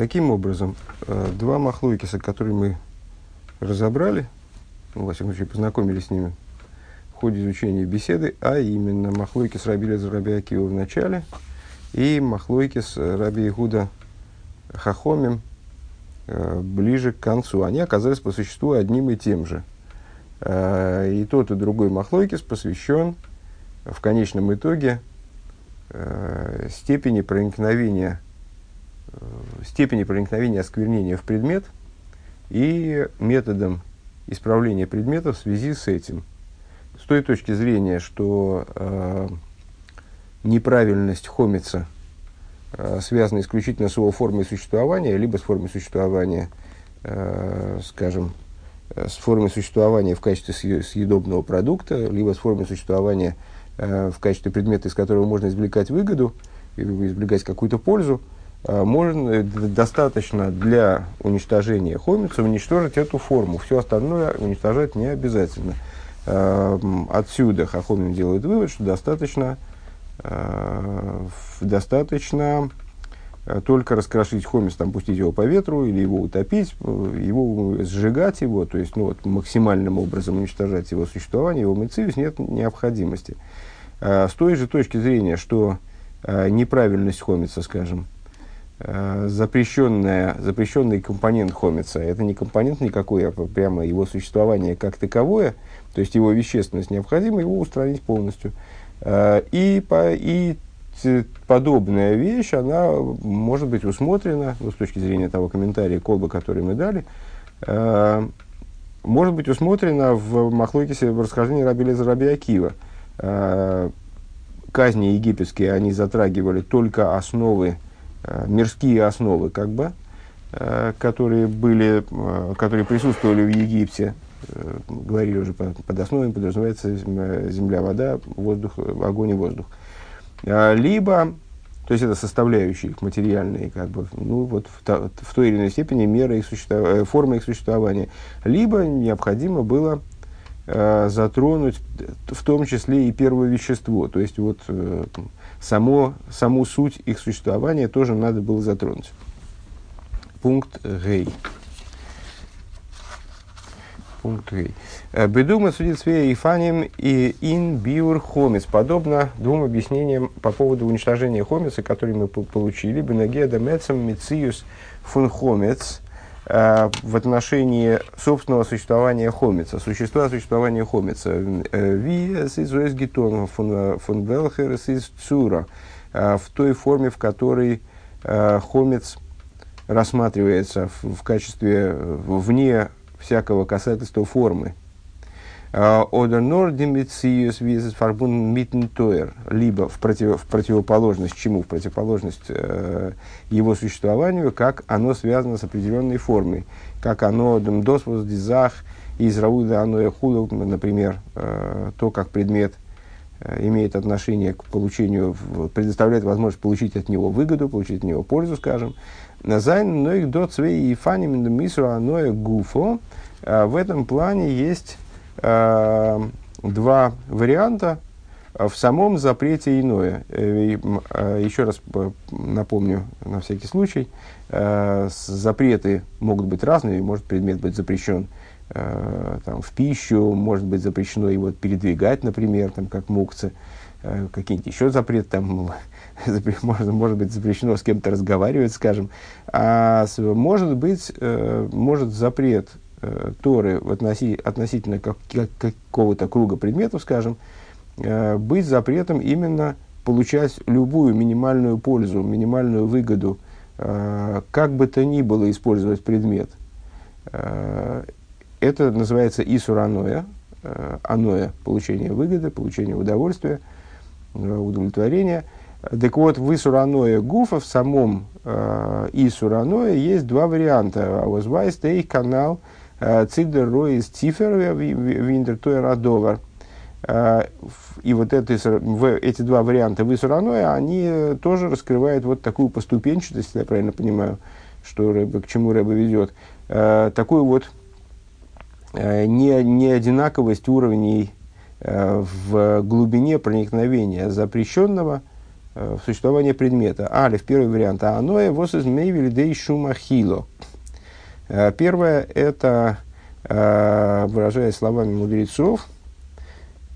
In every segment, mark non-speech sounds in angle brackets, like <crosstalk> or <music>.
Таким образом, э, два махлойкиса, которые мы разобрали, ну, во всяком случае, познакомились с ними в ходе изучения беседы, а именно махлойкис Раби Лезер Раби Акива в начале и махлойкис Раби Игуда Хахомим э, ближе к концу. Они оказались по существу одним и тем же. Э, и тот, и другой махлойкис посвящен в конечном итоге степени проникновения степени проникновения осквернения в предмет и методом исправления предмета в связи с этим. С той точки зрения, что э, неправильность хомица э, связана исключительно с его формой существования, либо с формой существования, э, скажем, э, с формой существования в качестве съедобного продукта, либо с формой существования э, в качестве предмета, из которого можно извлекать выгоду, или извлекать какую-то пользу, а, можно, э, достаточно для уничтожения хомица уничтожить эту форму. Все остальное уничтожать не обязательно. А, отсюда Хахомин делает вывод, что достаточно, а, достаточно только раскрошить хомис, там, пустить его по ветру или его утопить, его сжигать его, то есть ну, вот, максимальным образом уничтожать его существование, его мецивис нет необходимости. С той же точки зрения, что неправильность хомица, скажем, Э, запрещенная, запрещенный компонент хомица. Это не компонент никакой, а прямо его существование как таковое, то есть его вещественность необходимо его устранить полностью. Э, и, и подобная вещь, она может быть усмотрена, ну, с точки зрения того комментария колба, который мы дали, э, может быть усмотрена в Махлокисе в расхождении Раби Леза Раби Акива. Казни египетские, они затрагивали только основы Э, мирские основы, как бы, э, которые, были, э, которые присутствовали в Египте, говорили уже под основами, подразумевается земля, вода, воздух, огонь и воздух. Либо, то есть это составляющие их материальные, как бы, ну вот в, в той или иной степени мера их существования, форма их существования. Либо необходимо было затронуть в том числе и первое вещество, то есть вот само, саму суть их существования тоже надо было затронуть. Пункт Гей. Пункт Гей. Э, Бедума судит свея Ифаним и ин биур хомис. Подобно двум объяснениям по поводу уничтожения хомиса, которые мы получили. Бенагеда мецам мициус фун хомец в отношении собственного существования хомица, существа существования хомица. Э, Ви из гитон фон Велхер из Цура, э, в той форме, в которой хомец рассматривается в качестве вне всякого касательства формы. Oder nur wie es verbunden mit либо в, против, в противоположность чему? В противоположность э, его существованию, как оно связано с определенной формой, как оно досвоз дизах из рауда оно худо, например, э, то, как предмет э, имеет отношение к получению, предоставляет возможность получить от него выгоду, получить от него пользу, скажем. Назайн, но их до цвей и фаним мисру аное гуфо. Э, в этом плане есть э, два варианта. В самом запрете иное. Э, э, еще раз напомню на всякий случай, э, запреты могут быть разные, может предмет быть запрещен там, в пищу, может быть запрещено его передвигать, например, там, как мукцы, какие-нибудь еще запреты, там, <laughs> может, может быть запрещено с кем-то разговаривать, скажем, а может быть, может запрет э, Торы в относи, относительно как, как, какого-то круга предметов, скажем, э, быть запретом именно получать любую минимальную пользу, минимальную выгоду, э, как бы то ни было использовать предмет. Э, это называется исураноя, э, аноя, получение выгоды, получение удовольствия, э, удовлетворения. Так вот, в исураное гуфа, в самом э, исураное есть два варианта. Возвайс канал – Цидер Ройс Тифер Виндертойр Адовар. И вот это, эти два варианта высураной, они тоже раскрывают вот такую поступенчатость, если я правильно понимаю, что Рэбе, к чему Рэбе ведет. Такую вот не, не одинаковость уровней в глубине проникновения запрещенного в существование предмета. Алиф, первый вариант. А оно вос из мейвилидей шумахило. Первое – это, выражаясь словами мудрецов,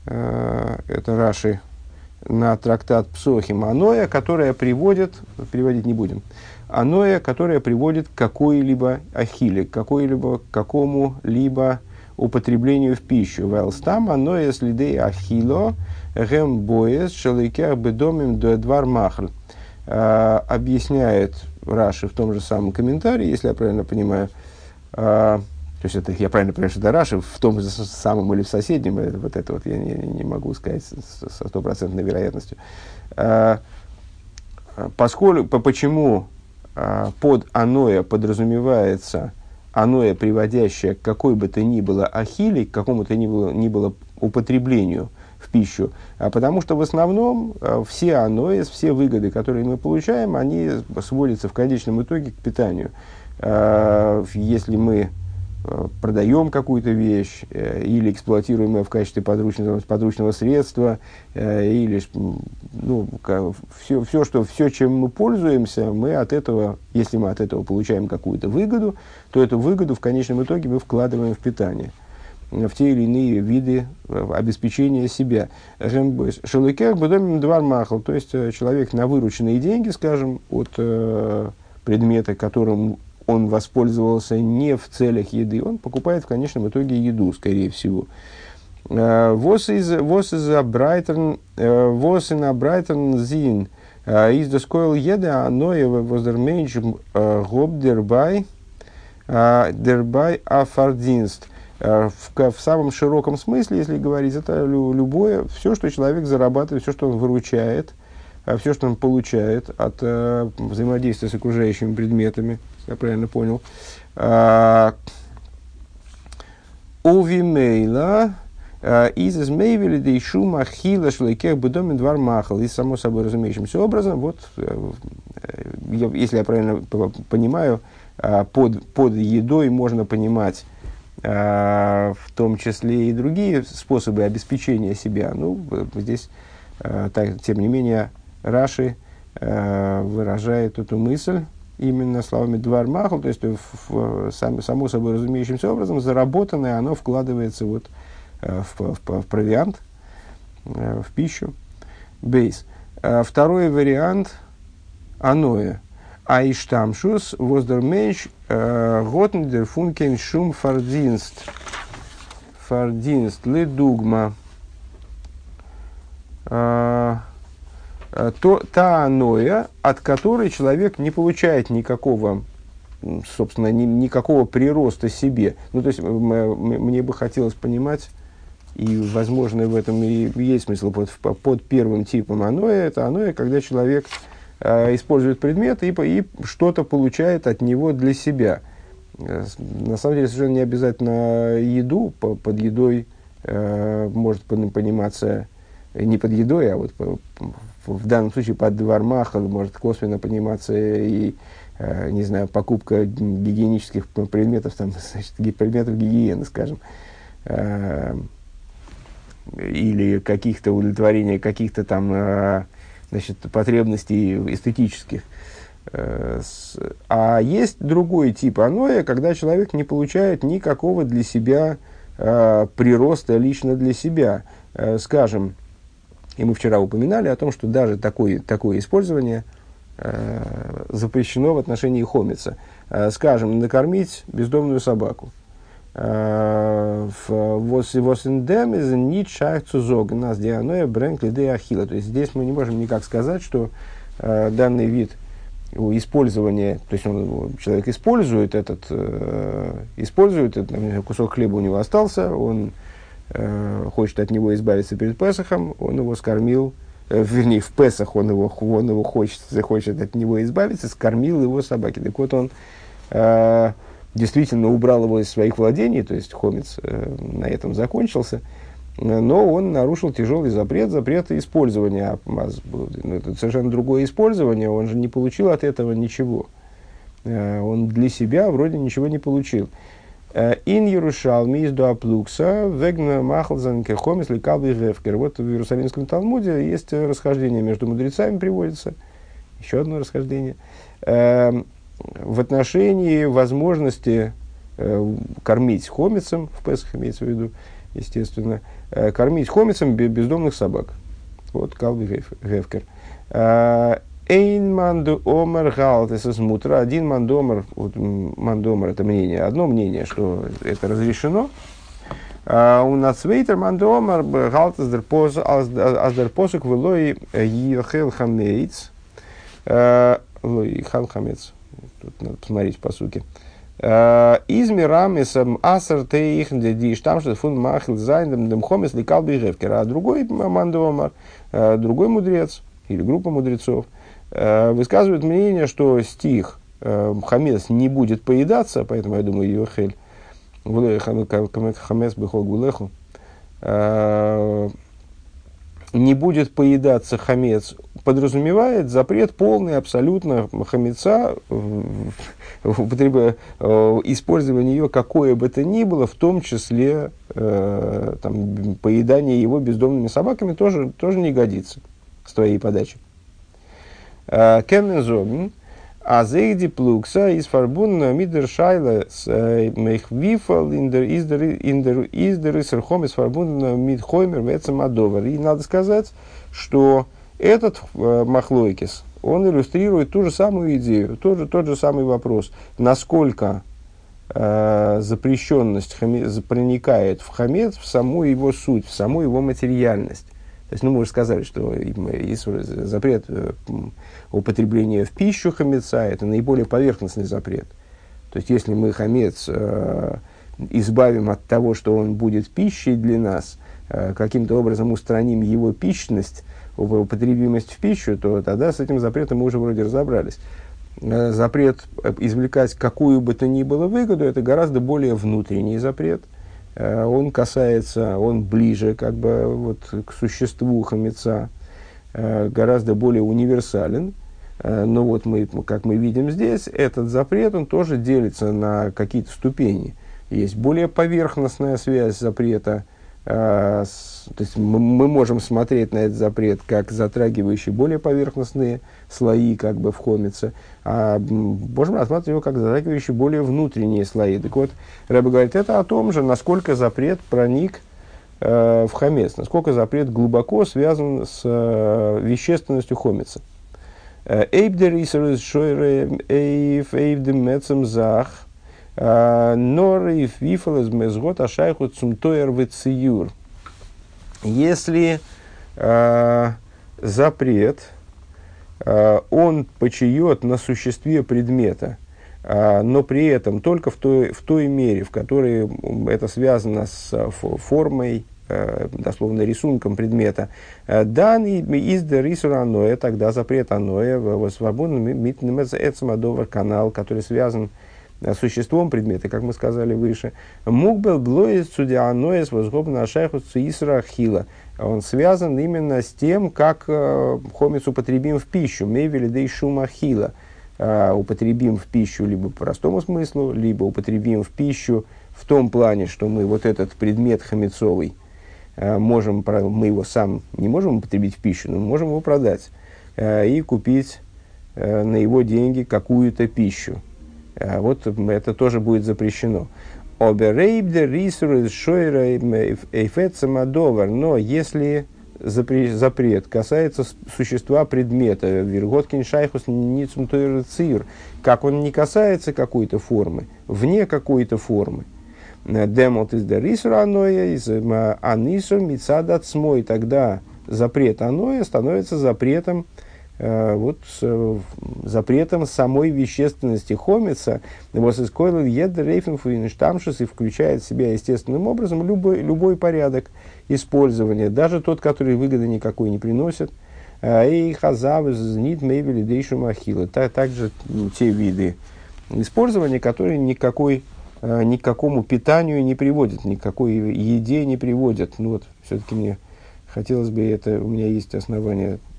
это Раши на трактат Псохим Аноя, которая приводит, переводить не будем, Аноя, которая приводит к какой-либо ахиле, к какой-либо, какому-либо употреблению в пищу. Велстам аноя следей ахило гем боес шаликер бедомим дуэдвар махль. А, объясняет Раши в том же самом комментарии, если я правильно понимаю, то есть это я правильно понимаю, что это Раши в том же самом или в соседнем, это, вот это вот я не, не могу сказать со стопроцентной вероятностью. А, поскольку, почему а, под аноя подразумевается аноя, приводящее к какой бы то ни было ахиле, к какому то ни было, ни было употреблению в пищу, а потому что в основном а, все анои, все выгоды, которые мы получаем, они сводятся в конечном итоге к питанию. Если мы Э, продаем какую-то вещь э, или эксплуатируем ее в качестве подручного, подручного средства, э, или ну, все, все, что, все, чем мы пользуемся, мы от этого, если мы от этого получаем какую-то выгоду, то эту выгоду в конечном итоге мы вкладываем в питание в те или иные виды обеспечения себя. Шелукер бедомим двар махал, то есть человек на вырученные деньги, скажем, от предмета, которым он воспользовался не в целях еды, он покупает в конечном итоге еду, скорее всего. Э, вос из Брайтон, э, вос на Брайтон зин э, из доскоил еда, оно его воздерменч гоб дербай дербай афардинст. В, в самом широком смысле, если говорить, это любое, все, что человек зарабатывает, все, что он выручает, все, что он получает от взаимодействия с окружающими предметами, я правильно понял. А, Увимейла а, из измейвели да ишу махила шлейкех бедомин двор махал. И само собой разумеющимся образом, вот, э, если я правильно понимаю, а, под, под едой можно понимать в том числе и другие способы обеспечения себя. Ну, здесь, так, тем не менее, Раши выражает эту мысль, именно словами двар махал, то есть в, в, сам, само собой разумеющимся образом, заработанное оно вкладывается вот, э, в, в, в провиант, э, в пищу. Бейс. Э, второй вариант – аное. А и штамшус воздерменш готн функен шум фардинст. Фардинст ледугма. Э, то, та аноя, от которой человек не получает никакого, собственно, ни, никакого прироста себе. Ну, то есть, мне бы хотелось понимать, и, возможно, в этом и есть смысл под, под первым типом аноя, это аноя, когда человек э, использует предмет и, и что-то получает от него для себя. Э, на самом деле, совершенно не обязательно еду, по, под едой э, может пониматься не под едой, а вот в данном случае под вармах может косвенно пониматься и, э, не знаю, покупка гигиенических предметов, там, <laughs> значит, предметов гигиены, скажем, э, или каких-то удовлетворения каких-то там э, значит, потребностей эстетических. А есть другой тип аноя, когда человек не получает никакого для себя прироста лично для себя. Скажем, и мы вчера упоминали о том, что даже такое, такое использование э, запрещено в отношении хомица. Э, скажем, накормить бездомную собаку. Э, нас ахила. То есть здесь мы не можем никак сказать, что э, данный вид использования, то есть он, человек использует этот, э, использует этот, кусок хлеба у него остался, он э, хочет от него избавиться перед Песохом, он его скормил, э, вернее, в Песах он его, он его хочет, хочет от него избавиться, скормил его собаке. Так вот, он э, действительно убрал его из своих владений, то есть хомец э, на этом закончился, но он нарушил тяжелый запрет, запрет использования. Ну, это совершенно другое использование, он же не получил от этого ничего. Э, он для себя вроде ничего не получил. Ин Ярушалми из Дуаплукса, Вегна Махлзан Кехомис Лекалби Гевкер. Вот в Иерусалимском Талмуде есть расхождение между мудрецами, приводится. Еще одно расхождение. Эм, в отношении возможности э, кормить хомицем, в Песах имеется в виду, естественно, э, кормить хомицем бездомных собак. Вот Калби Гевкер. Э, Эйн манду омер галтес из мутра. Один мандомер, вот мандомер это мнение, одно мнение, что это разрешено. А у нас вейтер мандомер галтес дер пос, аз дер посук велой ехел хамейц. Лой хал хамец. Тут надо посмотреть по суке. Из мирамисом асар их диш, там что фун махил зайндем дем хомис ликал бигевкер. А другой мандомер, другой мудрец или группа мудрецов – Э, высказывают мнение, что стих э, хамес не будет поедаться, поэтому я думаю, Йохель, хамес бихол гулеху, э, не будет поедаться хамец, подразумевает запрет полный абсолютно хамеца, употреба, использование ее какое бы то ни было, в том числе там, поедание его бездомными собаками тоже, тоже не годится с твоей подачи. Кеннен а зейди плукса из фарбунна мидер шайла с мех вифал индер издер издер серхом из фарбунна мид хоймер вецам И надо сказать, что этот махлойкис, он иллюстрирует ту же самую идею, тот же, тот же самый вопрос, насколько э, запрещенность хами, проникает в хамец, в саму его суть, в саму его материальность. То есть, ну, мы уже сказали, что есть запрет э, употребления в пищу хамеца, это наиболее поверхностный запрет. То есть, если мы хамец э, избавим от того, что он будет пищей для нас, э, каким-то образом устраним его пищность, употребимость в пищу, то тогда с этим запретом мы уже вроде разобрались. Э, запрет э, извлекать какую бы то ни было выгоду, это гораздо более внутренний запрет – Э, он касается, он ближе как бы вот к существу хамеца, э, гораздо более универсален. Э, но вот мы, как мы видим здесь, этот запрет, он тоже делится на какие-то ступени. Есть более поверхностная связь запрета то есть мы, мы можем смотреть на этот запрет как затрагивающий более поверхностные слои как бы в хомице, а можем рассматривать его как затрагивающий более внутренние слои. Так вот, Рэбе говорит, это о том же, насколько запрет проник э, в хомец, насколько запрет глубоко связан с э, вещественностью хомица. Э, Эйбдер исер шойре эйф эйвдем мецем зах Нор и фифал из мезгот ашайху цумтоер вециюр. Если э, запрет, э, он почает на существе предмета, э, но при этом только в той, в той мере, в которой это связано с формой, дословно рисунком предмета, дан из рисура аноя, тогда запрет аноя, свободно митнем эцмадовар канал, который связан с существом предмета, как мы сказали выше. Мук был блоис судианоис возгобна ашайху цуисра хила. Он связан именно с тем, как э, хомец употребим в пищу. Мейвели дей шума хила. Э, употребим в пищу либо по простому смыслу, либо употребим в пищу в том плане, что мы вот этот предмет хомецовый э, можем, мы его сам не можем употребить в пищу, но мы можем его продать и купить на его деньги какую-то пищу. А вот это тоже будет запрещено. Оберейбде рисур шойра эйфецамадовар. Но если запрет касается существа предмета, верготкин шайхус ницум цир, как он не касается какой-то формы, вне какой-то формы, демот из дерисура аноя, из анису мицадат смой, тогда запрет аноя становится запретом Э, вот с э, запретом самой вещественности хомица, вот из койлов едерейфенфуинштамшус и включает в себя естественным образом любой, любой порядок использования, даже тот, который выгоды никакой не приносит. Э, и хазав знит мейвели дейшу махила. Также ну, те виды использования, которые никакой, ни к какому питанию не приводят, никакой еде не приводят. Ну вот, все-таки мне хотелось бы, это у меня есть основания Э,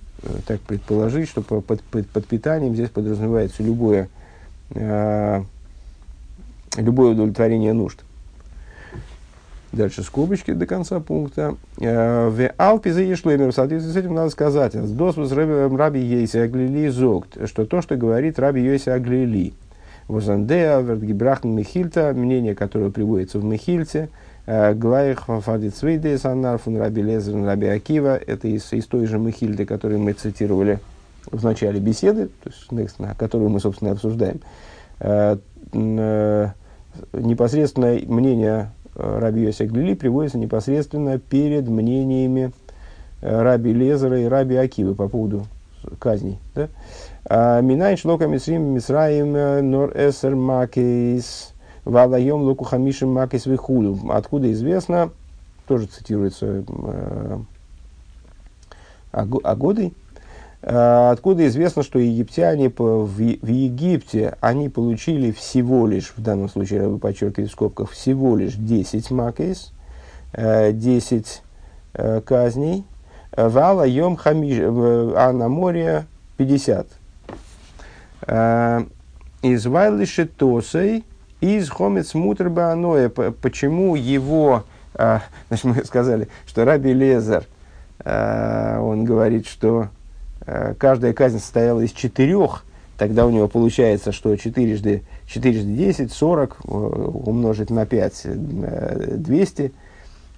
так предположить, что под, под, под питанием здесь подразумевается любое, э, любое удовлетворение нужд. Дальше скобочки до конца пункта. Э, в Алпе заешлемер, в соответствии с этим надо сказать, дос раби Ейси Аглили зогт, что то, что говорит раби Йоси Аглили, Возандеа, Вертгибрахн Михильта, мнение, которое приводится в Михильте, э, Глайх Фадицвейде Санар фун Раби Лезер Раби Акива, это из, из той же Михильды, которую мы цитировали в начале беседы, то есть, которую мы, собственно, обсуждаем. Э, непосредственно мнение Э, Раби Йосик Глили приводится непосредственно перед мнениями э, Раби Лезера и Раби Акивы по поводу казней. Да? А, Минайн шлока мисрим мисраим э, нор эсер макейс валайом луку хамишим макейс вихулю. Откуда известно, тоже цитируется э, Агодой, а, откуда известно, что египтяне в Египте, они получили всего лишь, в данном случае, я подчеркиваю в скобках, всего лишь 10 макейс, 10 э, казней, вала йом хамиш, а на море 50. Из вайлиши тосей, из хомец мутр бааноя. Почему его, а, <laughs> значит, мы сказали, что Раби Лезер, а, он говорит, что Э, каждая казнь состояла из четырех, тогда у него получается, что четырежды, четырежды 10, 40 э, умножить на 5, 200, э,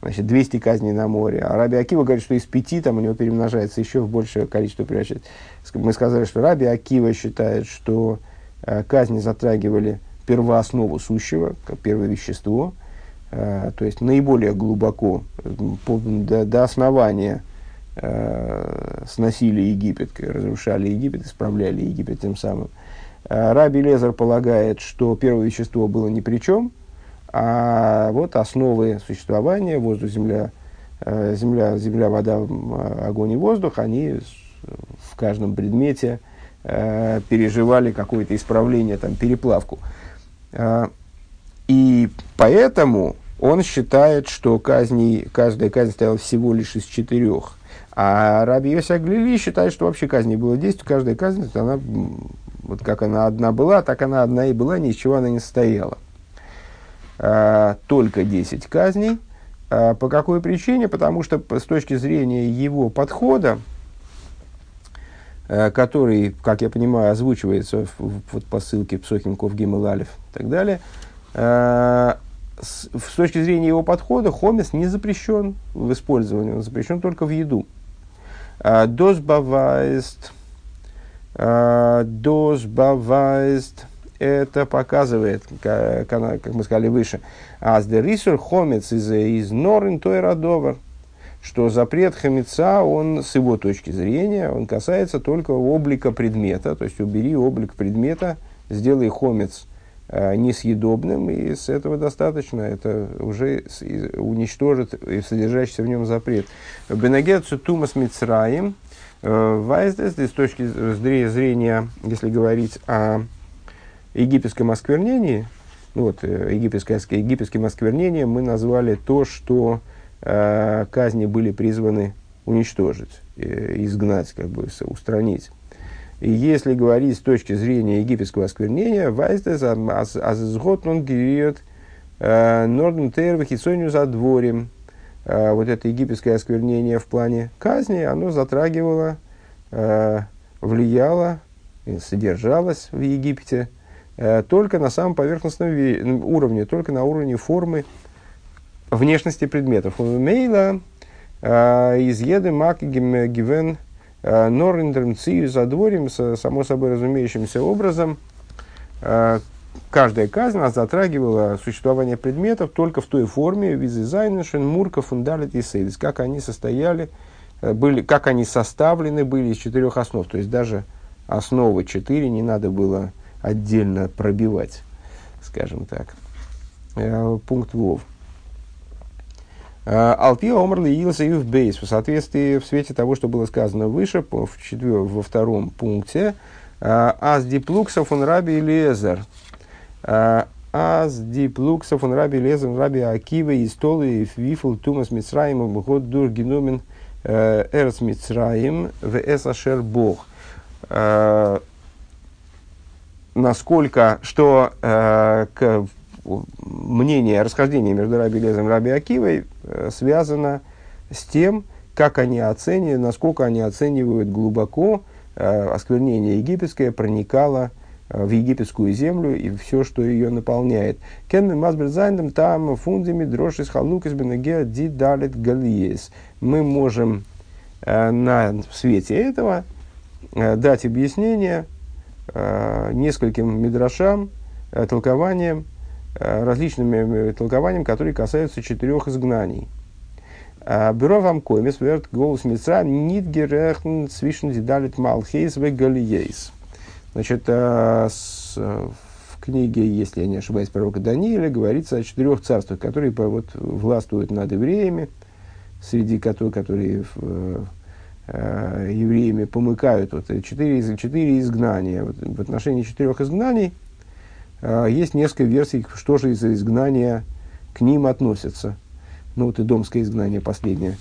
значит, 200 казней на море. А Раби Акива говорит, что из пяти там у него перемножается еще в большее количество превращается. Мы сказали, что Раби Акива считает, что казни затрагивали первооснову сущего, как первое вещество, то есть наиболее глубоко, до, основания э, сносили Египет, разрушали Египет, исправляли Египет тем самым. Э, Раби Лезер полагает, что первое вещество было ни при чем, а вот основы существования, воздух, земля, э, земля, земля, вода, огонь и воздух, они в каждом предмете э, переживали какое-то исправление, там, переплавку. И поэтому он считает, что казни, каждая казнь стояла всего лишь из четырех. А Раби Йося Глили считает, что вообще казни было 10, каждая казнь, она, вот как она одна была, так она одна и была, ни из чего она не состояла. А, только 10 казней. А, по какой причине? Потому что с точки зрения его подхода, а, который, как я понимаю, озвучивается в, вот по ссылке Псохим Ков Гимел Алиф и так далее, а, с, с точки зрения его подхода, хомес не запрещен в использовании, он запрещен только в еду. Бавайст, дос бавайст, это показывает, как, как мы сказали выше, аз де рисур хомец из, из норин той радовар, что запрет хамеца, он с его точки зрения, он касается только облика предмета, то есть убери облик предмета, сделай хомец Э, несъедобным, и с этого достаточно, это уже уничтожит содержащийся в нем запрет. Бенагецу тумас мицраим, э, вайздес, с точки зрения, если говорить о египетском осквернении, вот, э, египетское, египетским осквернением мы назвали то, что казни были призваны уничтожить, э, изгнать, как бы устранить. И если говорить с точки зрения египетского осквернения, вайстес азгот он гириет э, норден хисонию за дворем. Э, вот это египетское осквернение в плане казни, оно затрагивало, э, влияло, содержалось в Египте только на самом поверхностном уровне, только на уровне формы внешности предметов. Мейла из еды мак гивен Э, Нориндрмцию за дворем, само собой разумеющимся образом, э, каждая казнь затрагивала существование предметов только в той форме, визизайншен, мурка, фундалит и сейдис, как они состояли, э, были, как они составлены были из четырех основ. То есть даже основы четыре не надо было отдельно пробивать, скажем так. Пункт ВОВ. Алпия омрли Илса Юв Бейс. В соответствии, в свете того, что было сказано выше, в четвер, во втором пункте, Аз диплуксов он раби Лезер. Аз диплуксов он раби Лезер, раби Акива, и столы, вифл, тумас Мицраим, год дур геномен эрс Мицраим, в эсашер Бог. Насколько, что мнение, расхождение между Раби Лезом и Раби Акивой э, связано с тем, как они оценивают, насколько они оценивают глубоко э, осквернение египетское проникало э, в египетскую землю и все, что ее наполняет. Кенми Масберзайндам там фундами дрожь халукис бенеге ди далит галиес. Мы можем э, на свете этого э, дать объяснение э, нескольким мидрашам, э, толкованиям, э, различными э, толкованиям, которые касаются четырех изгнаний. А, бюро вам комис верт голос митра нит герехн свишен дидалит малхейс в галиейс. Значит, в книге, если я не ошибаюсь, пророка Даниила говорится о четырех царствах, которые вот, властвуют над евреями, среди которых, которые э, э, евреями помыкают. Вот, четыре, четыре изгнания. Вот, в отношении четырех изгнаний э, есть несколько версий, что же из изгнания к ним относятся – ну вот и домское изгнание последнее,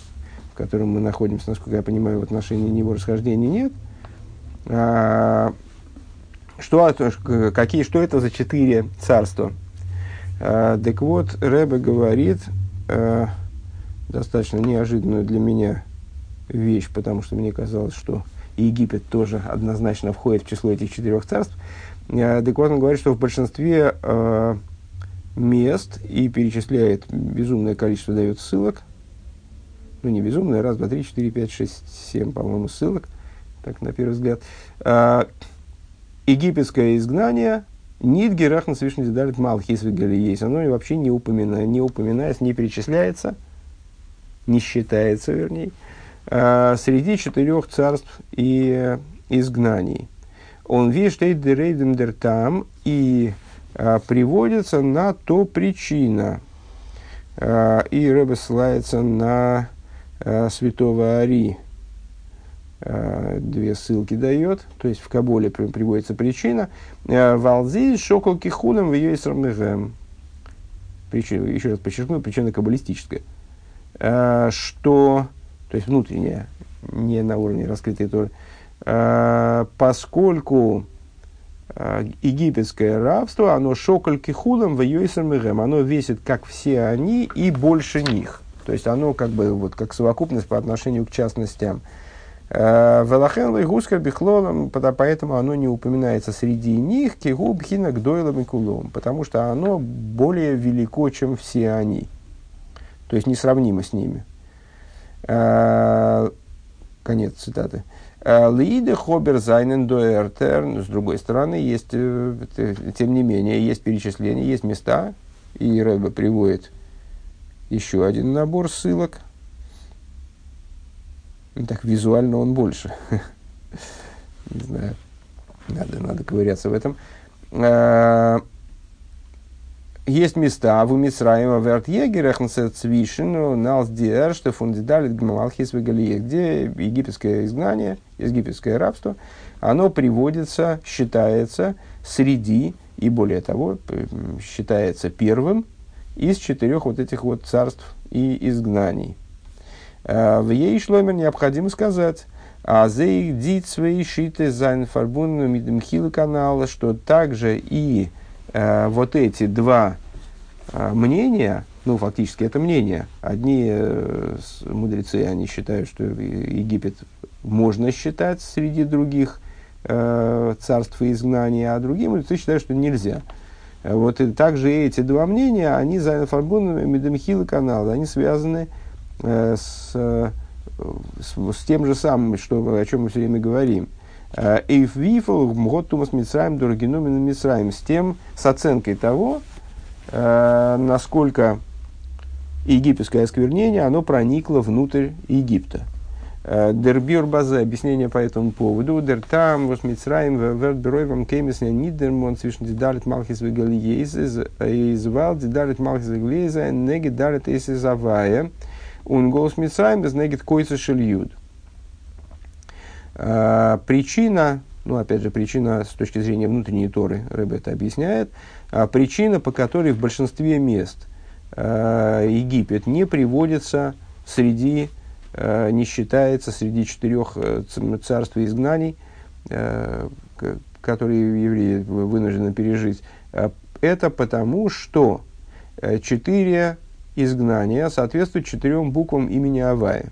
в котором мы находимся, насколько я понимаю, в отношении него расхождений нет. А, что, какие, что это за четыре царства? А, так вот, Рэбе говорит а, достаточно неожиданную для меня вещь, потому что мне казалось, что Египет тоже однозначно входит в число этих четырех царств. Вот, он говорит, что в большинстве а, мест и перечисляет безумное количество, дает ссылок. Ну, не безумное, раз, два, три, четыре, пять, шесть, семь, по-моему, ссылок, так на первый взгляд. А, египетское изгнание, Нит Герах на Свишный Далит Малхис есть. Оно вообще не, упомина, не упоминается, не перечисляется, не считается, вернее, а, среди четырех царств и изгнаний. Он вишь дер там и а, приводится на то причина. А, и Рэбе ссылается на а, святого Ари. Две ссылки дает, то есть в Каболе приводится причина. Валзи шокол кихуном в ее Причина, еще раз подчеркну, причина каббалистическая. Что, то есть внутренняя, не на уровне раскрытой торы, поскольку Э, египетское рабство, оно шоколь кихулам в йойсермегем, оно весит как все они и больше них. То есть оно как бы вот как совокупность по отношению к частностям. Э, Велахен лейгускар бихлолом, поэтому оно не упоминается среди них, кигу бхина и кулом, потому что оно более велико, чем все они. То есть несравнимо с ними. Э, конец цитаты. Лииде хобер зайнен дуэртер. С другой стороны, есть, э, тем не менее, есть перечисления, есть места, и Рэба приводит еще один набор ссылок. Ну, так визуально он больше. <laughs> Не знаю, надо, надо ковыряться в этом. Есть места в Мисраима верт цвишен налс диэр что фундидалит гмалхис где египетское изгнание, египетское рабство, оно приводится, считается среди, и более того, считается первым из четырех вот этих вот царств и изгнаний. А, в ей шломер необходимо сказать, а дит свои шиты зайн фарбун мидмхилы канала, что также и э, вот эти два э, мнения, ну, фактически это мнение. Одни э, мудрецы, они считают, что Египет можно считать среди других э, царств и изгнания, а другие мудрецы считают, что нельзя. Вот и также эти два мнения, они за Фарбун, Медемхил и Канал, они связаны э, с, э, с, с тем же самым, что, о чем мы все время говорим. Эйф вифл мгот тумас мицраем дорогинумен мицраем с тем, с оценкой того, э, насколько египетское осквернение, оно проникло внутрь Египта. Э, Дербюр базе, объяснение по этому поводу. Дер там, вос мицраем, верт беройвам кеймес не нидермон, свишн дидалит малхис вегалиез, извал дидалит малхис вегалиеза, неги далит эсис авая, он голос мицраем, без негит койца шельюд. Э, причина, ну, опять же, причина с точки зрения внутренней Торы, Рэбе это объясняет, а причина, по которой в большинстве мест э, Египет не приводится среди, э, не считается среди четырех царств и изгнаний, которые евреи вынуждены пережить. Это потому, что четыре изгнания соответствуют четырем буквам имени Авая.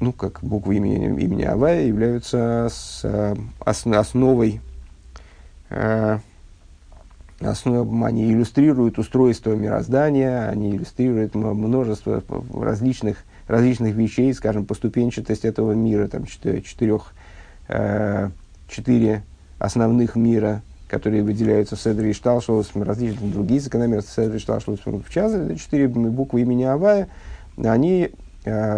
Ну, как буквы имени, имени Авая являются с, основой основ, они иллюстрируют устройство мироздания, они иллюстрируют множество различных, различных вещей, скажем, поступенчатость этого мира, там четырех, э, четыре основных мира, которые выделяются в Седре и Шталшус, различные другие закономерности. Седре и Шталшус, в частности, четыре буквы имени Авая, они э,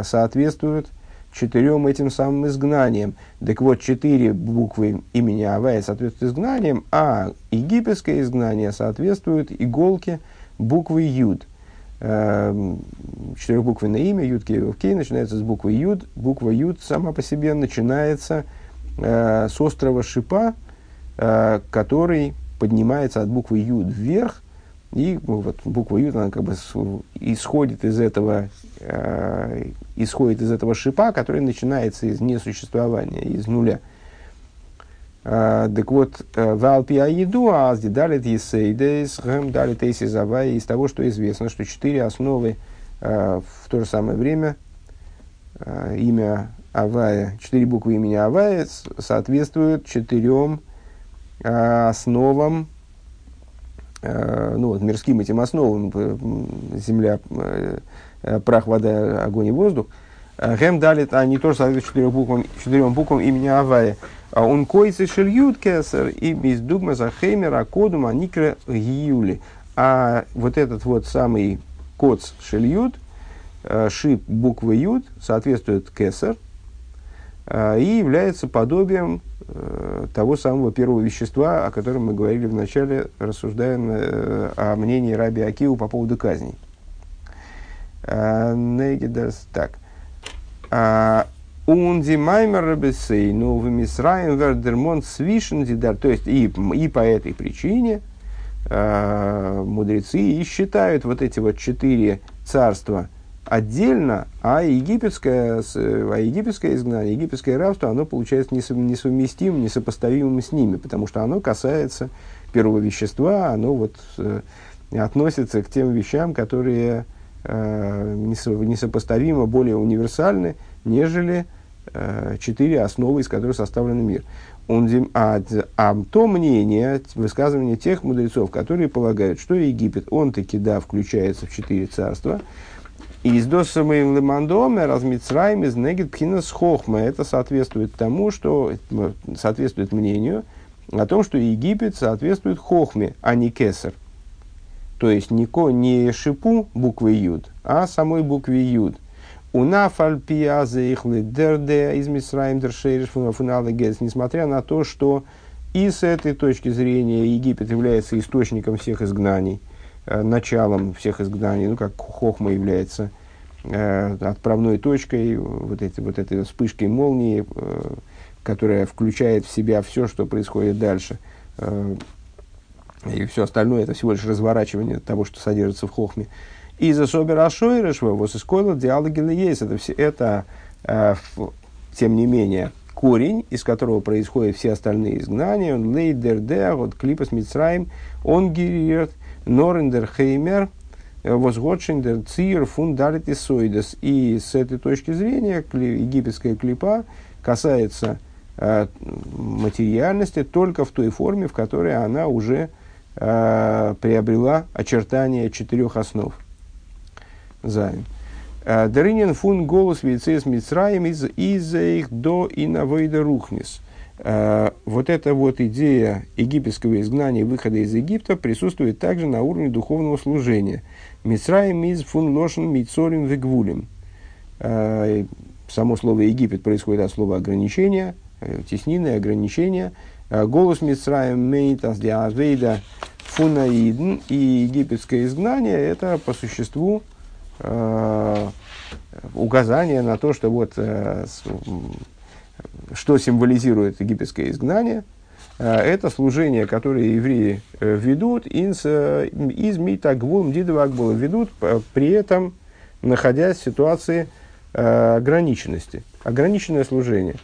соответствуют четырем этим самым изгнаниям. Так вот, четыре буквы имени Авая соответствуют изгнаниям, а египетское изгнание соответствует иголке буквы Юд. Эм, Четырехбуквенное имя, Юд Кей начинается с буквы Юд. Буква Юд сама по себе начинается э, с острова Шипа, э, который поднимается от буквы Юд вверх, и вот буква Ют, она как бы исходит из этого, э, исходит из этого шипа, который начинается из несуществования, из нуля. Э, так вот, э, Валпия еду, а далит есейдес, гэм далит эйсизавай, из того, что известно, что четыре основы э, в то же самое время э, имя Авая, четыре буквы имени Авая соответствуют четырем э, основам ну, вот, мирским этим основам, земля, э, прах, вода, огонь и воздух, Гэм далит, они тоже соответствуют четырем буквам, четырем буквам имени Авая. А он койцы шельют кесар и без дугма за хеймер, а кодум аникра гиюли. А вот этот вот самый коц шельют, э, шип буквы ют, соответствует кесар и является подобием Э, того самого первого вещества, о котором мы говорили в начале, рассуждая э, о мнении Раби Акиу по поводу казней. Э, так. Унди маймер рабесей, ну в Мисраем вердермон свишен зидар. То есть и, и по этой причине э, мудрецы и считают вот эти вот четыре царства – отдельно, а египетское, а египетское изгнание, египетское рабство, оно получается несовместимым, несопоставимым с ними, потому что оно касается первого вещества, оно вот э, относится к тем вещам, которые э, несопоставимо более универсальны, нежели э, четыре основы, из которых составлен мир. А, а то мнение, высказывание тех мудрецов, которые полагают, что Египет, он таки, да, включается в четыре царства, и из досамы лемандоме размицраем из негит пхинас хохма. Это соответствует тому, что соответствует мнению о том, что Египет соответствует хохме, а не кесар. То есть не, ко, не шипу буквы юд, а самой букве юд. У нафальпиаза их дерде из Мисраим дершериш фуналегес, несмотря на то, что и с этой точки зрения Египет является источником всех изгнаний – Э, началом всех изгнаний, ну, как хохма является э, отправной точкой, вот, эти, вот этой вспышкой молнии, э, которая включает в себя все, что происходит дальше. Э, и все остальное это всего лишь разворачивание того, что содержится в хохме. И за собера шойрешва, вот искойла диалоги есть. Это, все, это э, тем не менее, корень, из которого происходят все остальные изгнания, он лейдер де, вот клипас мицраим, он гириет, Норендер Хеймер, э, возгодшиндер Цир фундалит и с этой точки зрения египетская клипа касается э, материальности только в той форме, в которой она уже э, приобрела очертания четырех основ. Займ. Э, Даринин фун голос вейцес Мицраем из из их до и на рухнис. Э, вот эта вот идея египетского изгнания, выхода из Египта присутствует также на уровне духовного служения. Мицраем миз фун лошен мицорим вегвулем. Э, само слово Египет происходит от слова ограничения, э, теснины, ограничения. Голос Мицраем мейтас диазвейда фунаидн и египетское изгнание это по существу указание на то, что вот что символизирует египетское изгнание, э, это служение, которое евреи э, ведут из, э, из Митагвул, Мдидова ведут, при этом находясь в ситуации ограниченности, ограниченное служение.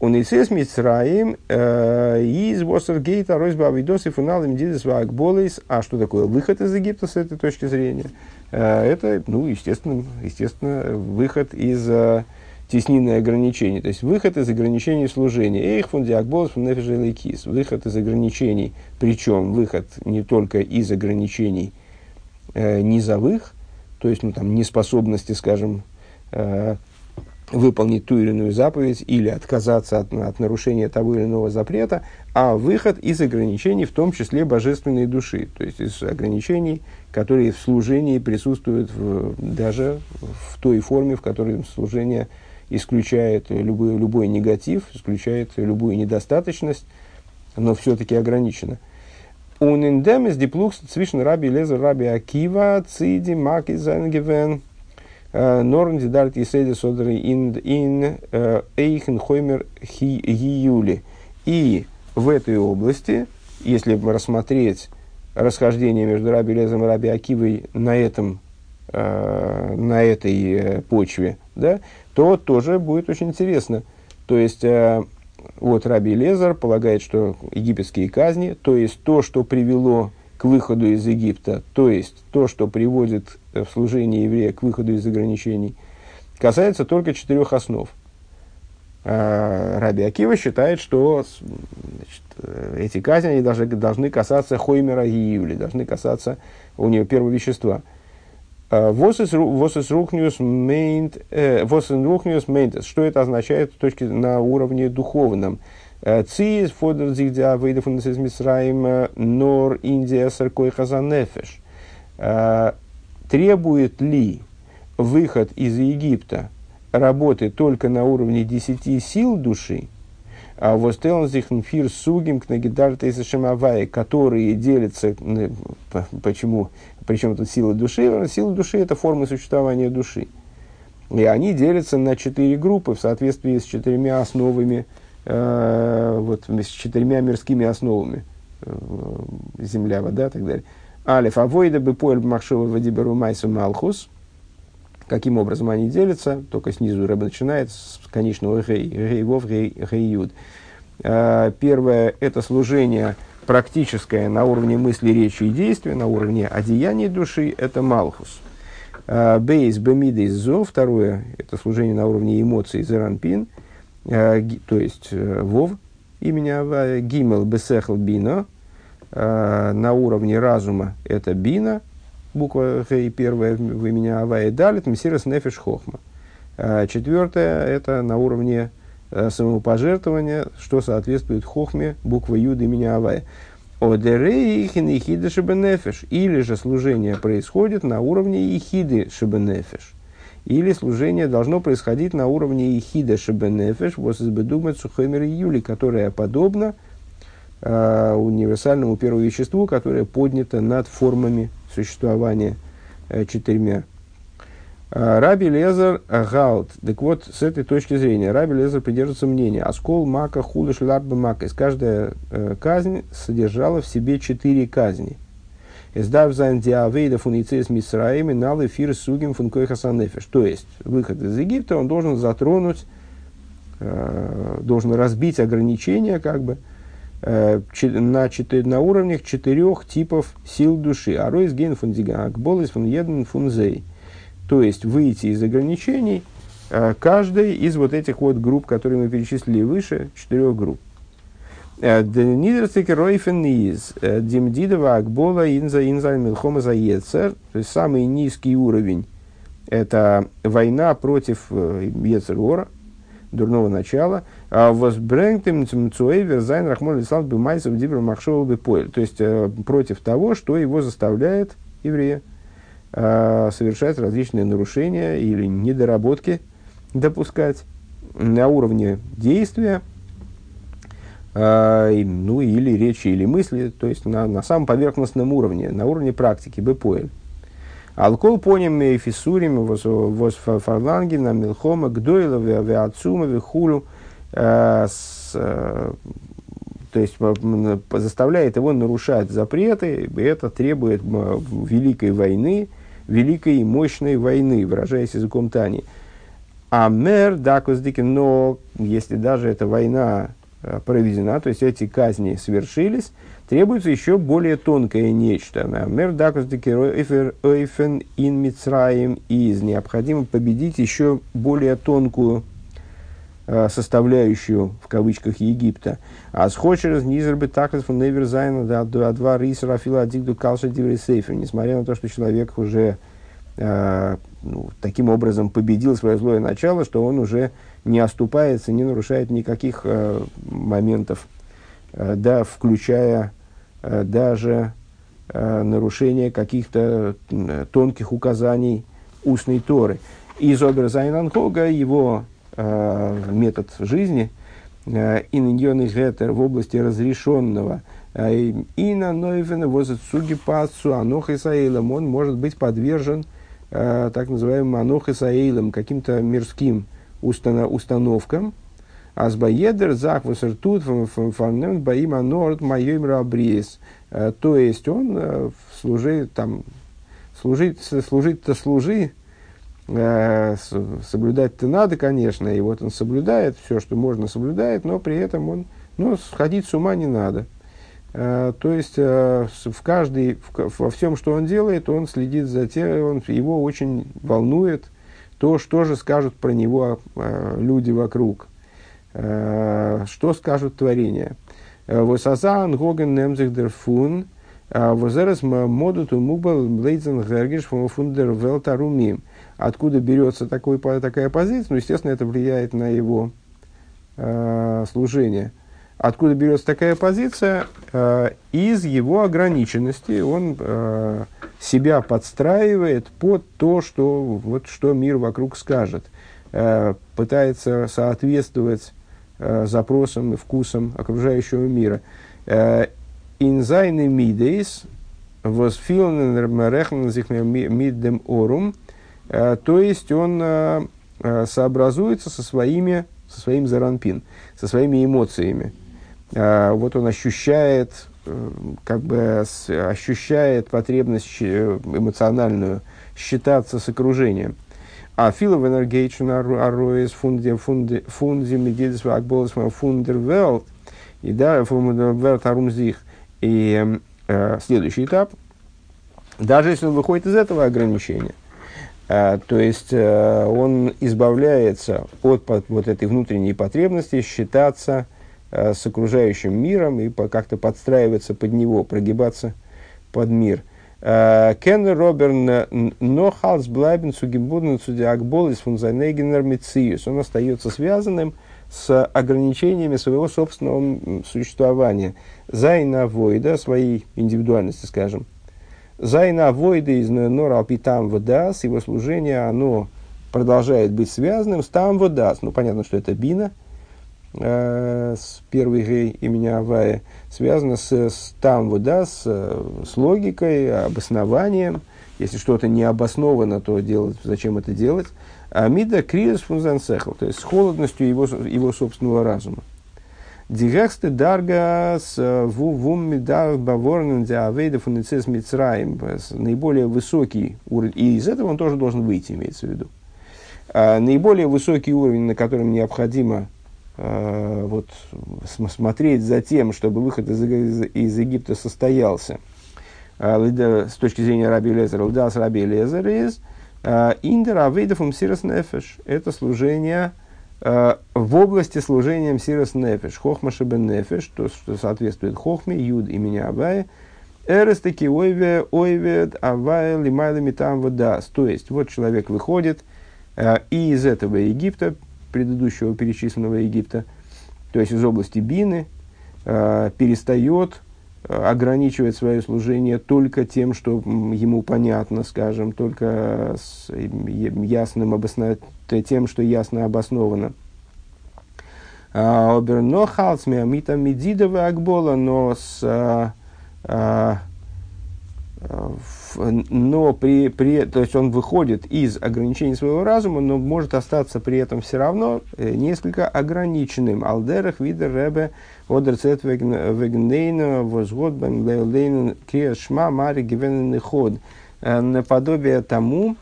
Он и сес Мицраим из Восергейта Ройсба Авидос и Фунал Мдидес Ваагболейс. А что такое выход из Египта с этой точки зрения? Это, ну, естественно, естественно, выход из теснины ограничений. То есть выход из ограничений служения. Эйх фун диагболс фун нефиш Выход из ограничений. Причем выход не только из ограничений э, низовых, то есть ну, там, неспособности, скажем, э, выполнить ту или иную заповедь или отказаться от, от нарушения того или иного запрета, а выход из ограничений, в том числе божественной души, то есть из ограничений, которые в служении присутствуют в, даже в той форме, в которой служение исключает любой, любой негатив, исключает любую недостаточность, но все-таки ограничено. Un индемис диплукс zwischen Раби Лезер Раби Акива, Циди, Маки, Зангевен, Норн Дидальт Еседи Содри Ин Эйхен Хоймер Хиюли. И в этой области, если рассмотреть расхождение между Раби Лезом и Раби Акивой на, этом, э, на этой э, почве, да, то тоже будет очень интересно. То есть, э, вот Раби Лезар полагает, что египетские казни, то есть то, что привело к выходу из Египта, то есть то, что приводит в служение еврея к выходу из ограничений, касается только четырех основ. Раби Акива считает, что значит, эти казни они должны, должны касаться Хоймера и Июли, должны касаться у него первого вещества – Was ist Ruchnius meint, was Ruchnius meint, что это означает с точки на уровне духовном? Циис фодер Aveide von des Мисраим нор Индия саркой хазанефеш. Требует ли выход из Египта работы только на уровне десяти сил души, а фир сугим к нагидартейсашемавай, которые делятся, почему, причем тут сила души, сила души это форма существования души. И они делятся на четыре группы в соответствии с четырьмя основами, э, вот, с четырьмя мирскими основами. Э, земля, вода и так далее. Алиф, авойда бы поэль махшова вадиберу майсу малхус. Каким образом они делятся? Только снизу рыба начинает с конечного гей, гей вов, гей, гей юд. Э, первое – это служение практическое на уровне мысли, речи и действия, на уровне одеяния души – это малхус. Э, бейс, бемидейс, зо. Второе – это служение на уровне эмоций, зеранпин, э, то есть вов, имени Авая. Гимел, бесехл, бина. На уровне разума – это бина, буква Г, первая в имени Авая. Далит, мессирас нефиш хохма. Четвертое – это на уровне Э, самопожертвования, что соответствует хохме буквы Юд имени Авая. Одерейхин ихиды шибенефеш. Или же служение происходит на уровне ихиды шибенефеш. Или служение должно происходить на уровне ихида шибенефеш, вот думать сухомер Юли, которая подобна э, универсальному первому веществу, которое поднято над формами существования э, четырьмя. А, Раби Лезер Гаут. Так вот, с этой точки зрения, Раби Лезер придерживается мнения. Оскол мака хулыш ларба мака. Из каждая э, казнь содержала в себе четыре казни. Издав зайн диавейда фуницис мисраими нал эфир сугим функойхасанефиш. То есть, выход из Египта, он должен затронуть, э, должен разбить ограничения, как бы, э, на, четыре, на уровнях четырех типов сил души. Аройс ген фундига, акболис фун еден фунзей. То есть выйти из ограничений э, каждой из вот этих вот групп, которые мы перечислили выше, четырех групп. Э, Нидерстик Ройфен из э, Димдидова Акбола Инза Инза Милхома Заецер. То есть самый низкий уровень это война против Ецергора, дурного начала. А Возбрэнгтем Цуэйвер Зайн Рахмон Лислав Бимайсов Дибр Махшова Бепоэль. То есть против того, что его заставляет еврея совершать различные нарушения или недоработки допускать на уровне действия, э, ну или речи, или мысли, то есть на, на самом поверхностном уровне, на уровне практики, бепоэль. Алкол поним и фисурим воз фарлангина милхома гдойлов авиацума вихулю э, э, то есть заставляет его нарушать запреты, и это требует великой войны, великой и мощной войны, выражаясь языком Тани. А мэр дакуздики, но если даже эта война э, проведена, то есть эти казни свершились, требуется еще более тонкое нечто. Мэр дакуздики ойфен ин мицраим из. Необходимо победить еще более тонкую составляющую, в кавычках, Египта. А схочер низер бы так фон неверзайна да два рисера фила дигду калша сейфер. Несмотря на то, что человек уже э, ну, таким образом победил свое злое начало, что он уже не оступается, не нарушает никаких э, моментов, э, да, включая э, даже э, нарушение каких-то э, тонких указаний устной Торы. Из Оберзайнанхога его э, метод жизни, э, иньон гетер в области разрешенного, э, и на нойвена возят суги пацу анох исаилом, он может быть подвержен э, так называемым анох исаилом, каким-то мирским установкам, Азбаедер захвасер тут фаннем баим анорд майоим рабриес. То есть он служит там, служить, служить-то служи, Э, соблюдать-то надо, конечно, и вот он соблюдает все, что можно соблюдает, но при этом он, ну, сходить с ума не надо. Э, то есть э, в каждой, во всем, что он делает, он следит за тем, он, его очень волнует то, что же скажут про него люди вокруг, что скажут творения. Восазан гоген немзихдерфун, возерес модуту мубал лейзен гергиш фундер велтарумим. Откуда берется такой, такая позиция? Ну, естественно, это влияет на его э, служение. Откуда берется такая позиция? Э, из его ограниченности он э, себя подстраивает под то, что, вот, что мир вокруг скажет. Э, пытается соответствовать э, запросам и вкусам окружающего мира. Инзайны мидейс орум – то есть он э, э, сообразуется со, своими, со своим заранпин, со своими эмоциями. Вот он ощущает, как бы ощущает потребность эмоциональную считаться с окружением. А филов энергейшн ароис фунди фунди фунди медидис акболос фундервелт и да фундервелт арумзих. И следующий этап, даже если он выходит из этого ограничения – то есть э, он избавляется от вот этой внутренней потребности считаться э, с окружающим миром и как-то подстраиваться под него, прогибаться под мир. Э, Кен Роберн Нохалс Блайбен Сугибуден Судиакболис Фунзайнегенер Мициус. Он остается связанным с ограничениями своего собственного существования. Зайна Войда, своей индивидуальности, скажем, Зайна Войда из Нора Алпитам Водас, его служение, оно продолжает быть связанным с Там Водас. Ну, понятно, что это Бина, э, с первой гей имени Авая, связано с, с Там Водас, с, с логикой, обоснованием. Если что-то не обосновано, то делать, зачем это делать? А Мида Криес Фунзансехл, то есть с холодностью его, его собственного разума. Дигексте даргас э, вум медар баворнен диавейда фуницис мицраим. Наиболее высокий уровень, и из этого он тоже должен выйти, имеется в виду. А, наиболее высокий уровень, на котором необходимо а, вот, смотреть за тем, чтобы выход из, из, из Египта состоялся. А, с точки зрения Раби Лезера, Лдас Раби Лезер из Индер Авейдафум Сирос Нефеш. Это служение Э, в области служения Мсирос Нефеш, Хохма Шебен Нефеш, то, что соответствует Хохме, Юд имени Авая, Эрес таки ойве, ойвед, авая, лимайла митам водас. То есть, вот человек выходит э, и из этого Египта, предыдущего перечисленного Египта, то есть из области Бины, э, перестает ограничивать свое служение только тем, что ему понятно, скажем, только с ясным обоснованием, тем, что ясно обосновано. А, Обернохалц миамита медидова акбола, но с а, а, но при, при, то есть он выходит из ограничений своего разума, но может остаться при этом все равно э, несколько ограниченным. Алдерах видер ребе одерцет вегнейна возгод бен лейлейн криашма мари гивенный ход. Э, наподобие тому,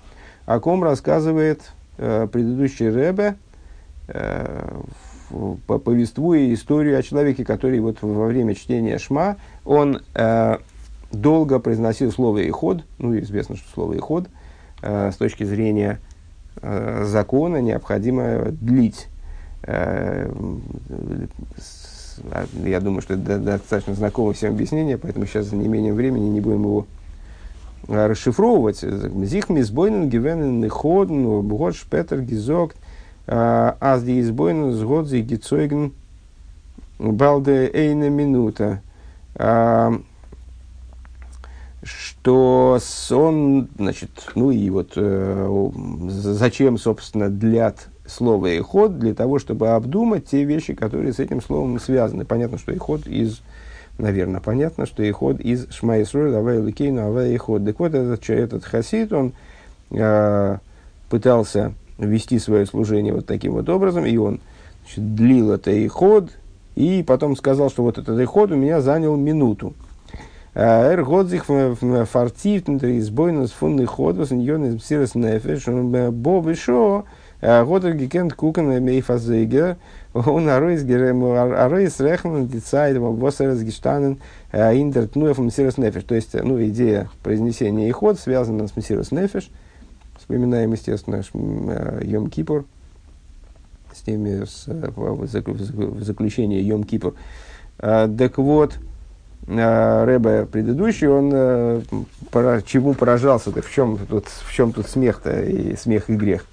о ком рассказывает предыдущий Ребе, повествуя историю о человеке, который вот во время чтения Шма, он долго произносил слово «иход», ну, известно, что слово «иход» с точки зрения закона необходимо длить. Я думаю, что это достаточно знакомое всем объяснение, поэтому сейчас за неимением времени не будем его расшифровывать. Зих мисбойнен гивенен неходен, год шпетер гизогт, аз ди избойнен сгод зи гицойген балде эйна минута. Что он, значит, ну и вот э, зачем, собственно, длят слово и ход для того, чтобы обдумать те вещи, которые с этим словом связаны. Понятно, что и ход из наверное, понятно, что иход из Шма Исруэль, Авай Лукейну, Авай Иход. Так вот, этот, этот хасид, он э, пытался вести свое служение вот таким вот образом, и он значит, длил это иход, и потом сказал, что вот этот иход у меня занял минуту. Эр годзих фартив, избойнус фун иход, вас ньон из псирос нефеш, бо вишо, годер гекент кукен мейфазегер, он аройс аройс рехнен дицайд восерес гештанен индерт нуэф мсирос нефеш. То есть, ну, идея произнесения и ход связана с мсирос нефеш. Вспоминаем, естественно, Йом Кипур, с теми, с, в заключении Йом Кипур. Так вот, Рэбе предыдущий, он чему поражался, так в чем тут, в чем тут смех-то, и смех и грех?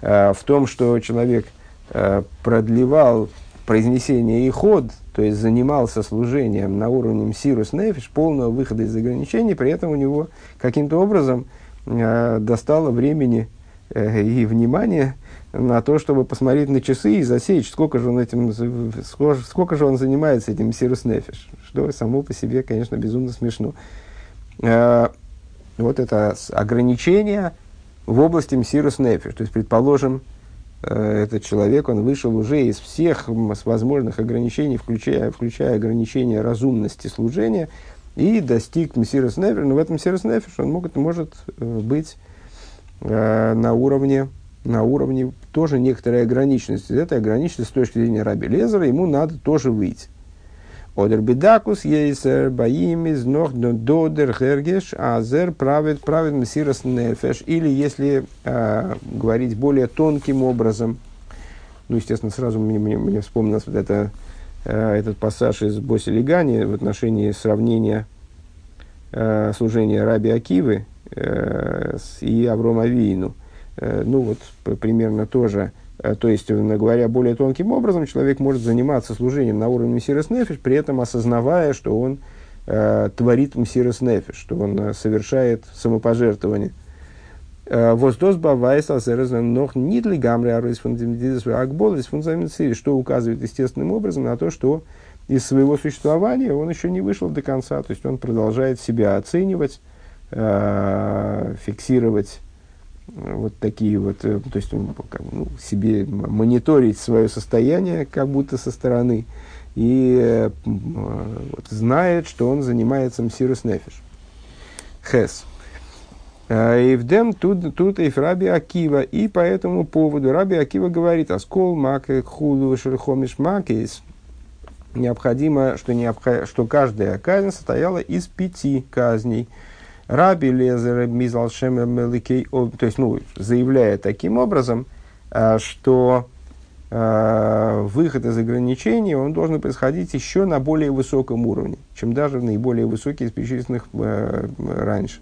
В том, что человек – Э, продлевал произнесение и ход, то есть занимался служением на уровне сирус нефиш, полного выхода из ограничений, при этом у него каким-то образом э, достало времени э, и внимания на то, чтобы посмотреть на часы и засечь, сколько же он, этим, сколько, сколько же он занимается этим сирус нефиш, что само по себе, конечно, безумно смешно. Э, вот это ограничение в области мсирус нефиш, то есть, предположим, Э, этот человек, он вышел уже из всех возможных ограничений, включая, включая ограничения разумности служения, и достиг Мессирос Нефер. Но в этом Мессирос Нефер он может, может э, быть э, на уровне, на уровне тоже некоторой ограниченности. Этой ограниченности с точки зрения Раби Лезера ему надо тоже выйти. Одер бедакус ейсер баим из ног додер хергеш азер правит правит мессирос нефеш. Или если э, говорить более тонким образом, ну, естественно, сразу мне, мне, мне вспомнилось вот это, э, этот пассаж из Боси Легани в отношении сравнения э, служения Раби Акивы э, с, и Аврома Виину. Э, ну, вот примерно тоже то есть, говоря более тонким образом, человек может заниматься служением на уровне Мсирос Нефиш, при этом осознавая, что он э, творит Мсирос Нефиш, что он э, совершает самопожертвование. Э, Воздос бавайс асерезен нох нидли гамри аройс акболис что указывает естественным образом на то, что из своего существования он еще не вышел до конца, то есть он продолжает себя оценивать, э, фиксировать вот такие вот, э, то есть как, ну, себе мониторить свое состояние как будто со стороны и э, вот, знает, что он занимается мсирус нефиш. Хес. И в дем тут, тут и Раби Акива. И по этому поводу Раби Акива говорит, оскол мак худу шерхомиш макейс. Необходимо, что, необх... что каждая казнь состояла из пяти казней. Раби Лезер Мизал Меликей, то есть, ну, заявляя таким образом, а, что а, выход из ограничений, он должен происходить еще на более высоком уровне, чем даже наиболее высокие из перечисленных э, раньше.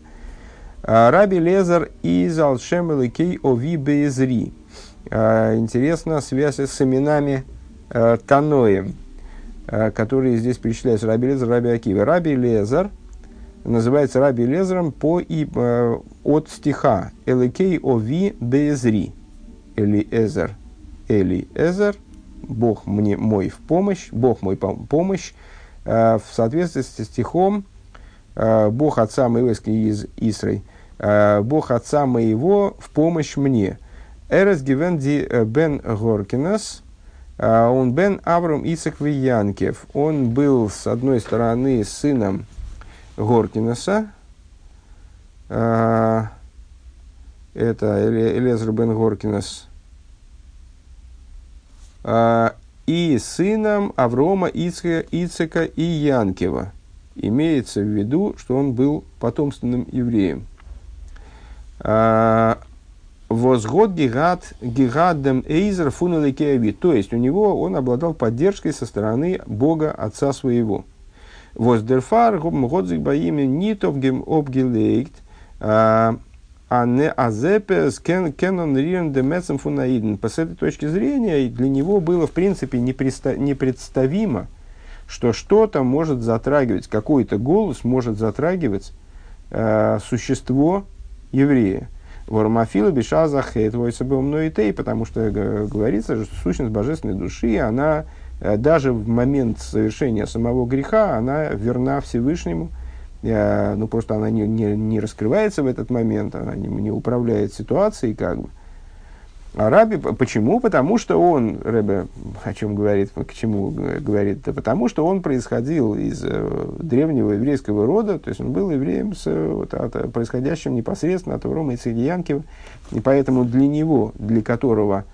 Раби Лезер из Алшем Эликей Ови Безри. Интересна связь с именами э, Таноем, которые здесь перечисляются Раби Лезер, Раби Акива. Раби Лезер – называется Раби Лезером по, и, э, от стиха Элекей Ови Безри. Эли Эзер. Эли Эзер. Бог мне мой в помощь. Бог мой помощь. Э, в соответствии с стихом э, Бог отца моего из Исрой. Э, Бог отца моего в помощь мне. Эрес гивенди э, бен Горкинас. Э, он бен Авром Исак Янкев. Он был, с одной стороны, сыном Горкинеса, э, это Элезер бен Горкинес, а, и сыном Аврома, Ицка, Ицека и Янкева. Имеется в виду, что он был потомственным евреем. А, Возгод гигат гигадем эйзер фунеликеави. То есть у него он обладал поддержкой со стороны Бога Отца своего. Воздерфар годзик боими нитовгем обгелейкт. А, а не азепес кенон риен демецем фунаиден. С этой точки зрения для него было в принципе непредставимо, что что-то может затрагивать, какой-то голос может затрагивать э, существо еврея. Вормофила бешаза хейт мной тей, потому что говорится, что сущность божественной души, она э, даже в момент совершения самого греха, она верна Всевышнему, э, ну просто она не, не, не раскрывается в этот момент, она не, не управляет ситуацией как бы. А Раби, почему? Потому что он, Рэбе, о чем говорит, к чему говорит, да потому что он происходил из э, древнего еврейского рода, то есть он был евреем, с, вот, от, происходящим непосредственно от Аврома и Янкива, и поэтому для него, для которого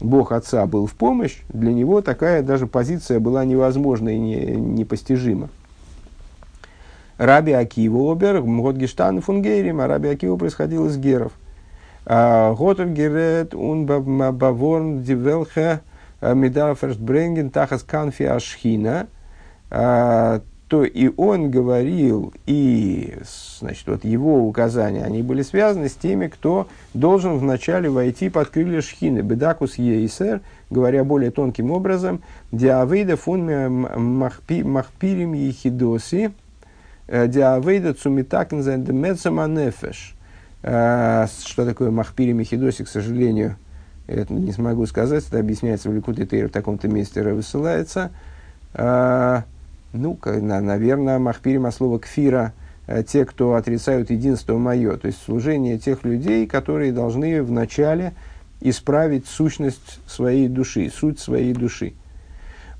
Бог Отца был в помощь, для него такая даже позиция была невозможна и не, непостижима. Раби Акива Обер, Мготгештан Фунгейрим, а Раби Акива происходил из геров – Готов герет он баворн дивелха медар ферстбренген тахас канфи ашхина. То и он говорил, и значит, вот его указания, они были связаны с теми, кто должен вначале войти под крылья шхины. Бедакус ейсер, говоря более тонким образом, диавейда фун махпирим ехидоси, диавейда цумитакн зендемецаманефеш. А, что такое Махпири Мехидоси, к сожалению, это не смогу сказать, это объясняется в Ликуте Тейр в таком-то месте высылается. Ну, наверное, Махпирим слова кфира, а, те, кто отрицают единство мое, то есть служение тех людей, которые должны вначале исправить сущность своей души, суть своей души.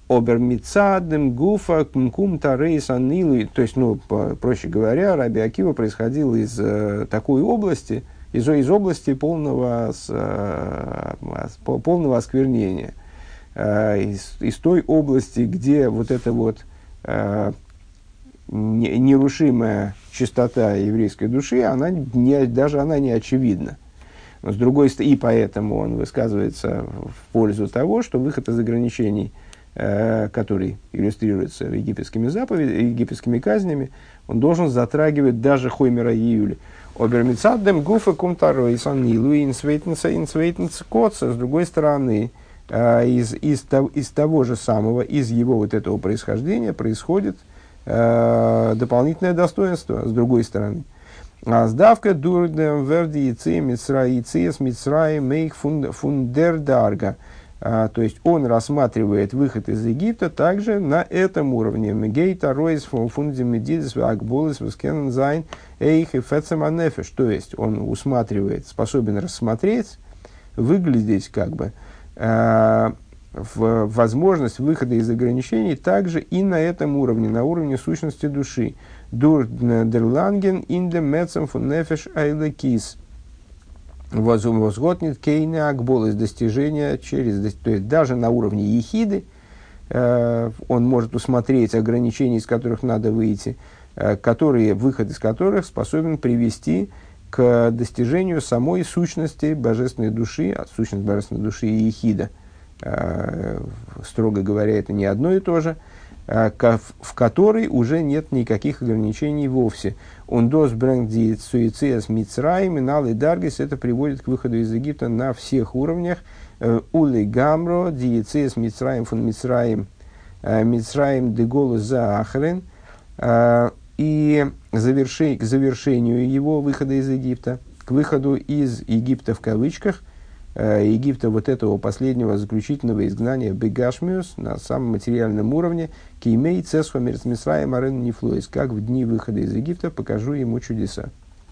Обермицадем гуфа кум тарейс анилу. То есть, ну, проще говоря, Раби Акива происходил из э, такой области, из, из области полного, с, э, полного осквернения. Э, из, из той области, где вот эта вот э, нерушимая чистота еврейской души, она не, даже она не очевидна. Но с другой стороны, и поэтому он высказывается в пользу того, что выход из ограничений – Э, который иллюстрируется египетскими заповедями, египетскими казнями, он должен затрагивать даже Хоймера и Июля. Обермицадем гуфа кумтаро и санилу инсвейтенса инсвейтенса коца. С другой стороны, э, из, из, из того же самого, из его вот этого происхождения происходит э, дополнительное достоинство, с другой стороны. А сдавка дурдем верди яйцы мицра яйцы с мицраи мейх фундер дарга. А, то есть он рассматривает выход из Египта также на этом уровне. Мегейта ройс фунди медидис акболис васкенен зайн эйх и фецеманефеш. То есть он усматривает, способен рассмотреть, выглядеть как бы в возможность выхода из ограничений также и на этом уровне, на уровне сущности души. Дур дерланген инде мецем фун нефеш айлекис возготнит кейна акбол из достижения через, то есть даже на уровне ехиды э, он может усмотреть ограничения, из которых надо выйти, э, которые, выход из которых способен привести к достижению самой сущности божественной души, а сущность божественной души и ехида. Э, строго говоря, это не одно и то же – Э, в которой уже нет никаких ограничений вовсе. Он дос брэнгди суициас мицраим, и даргис, это приводит к выходу из Египта на всех уровнях. Э, Ули гамро, диециас мицраим фон мицраим, мицраим де голос за ахрен. И к завершению его выхода из Египта, к выходу из Египта в кавычках – Э, Египта вот этого последнего заключительного изгнания Бегашмиус на самом материальном уровне Кеймей Цесху Мисраем Арен Нефлоис, как в дни выхода из Египта покажу ему чудеса.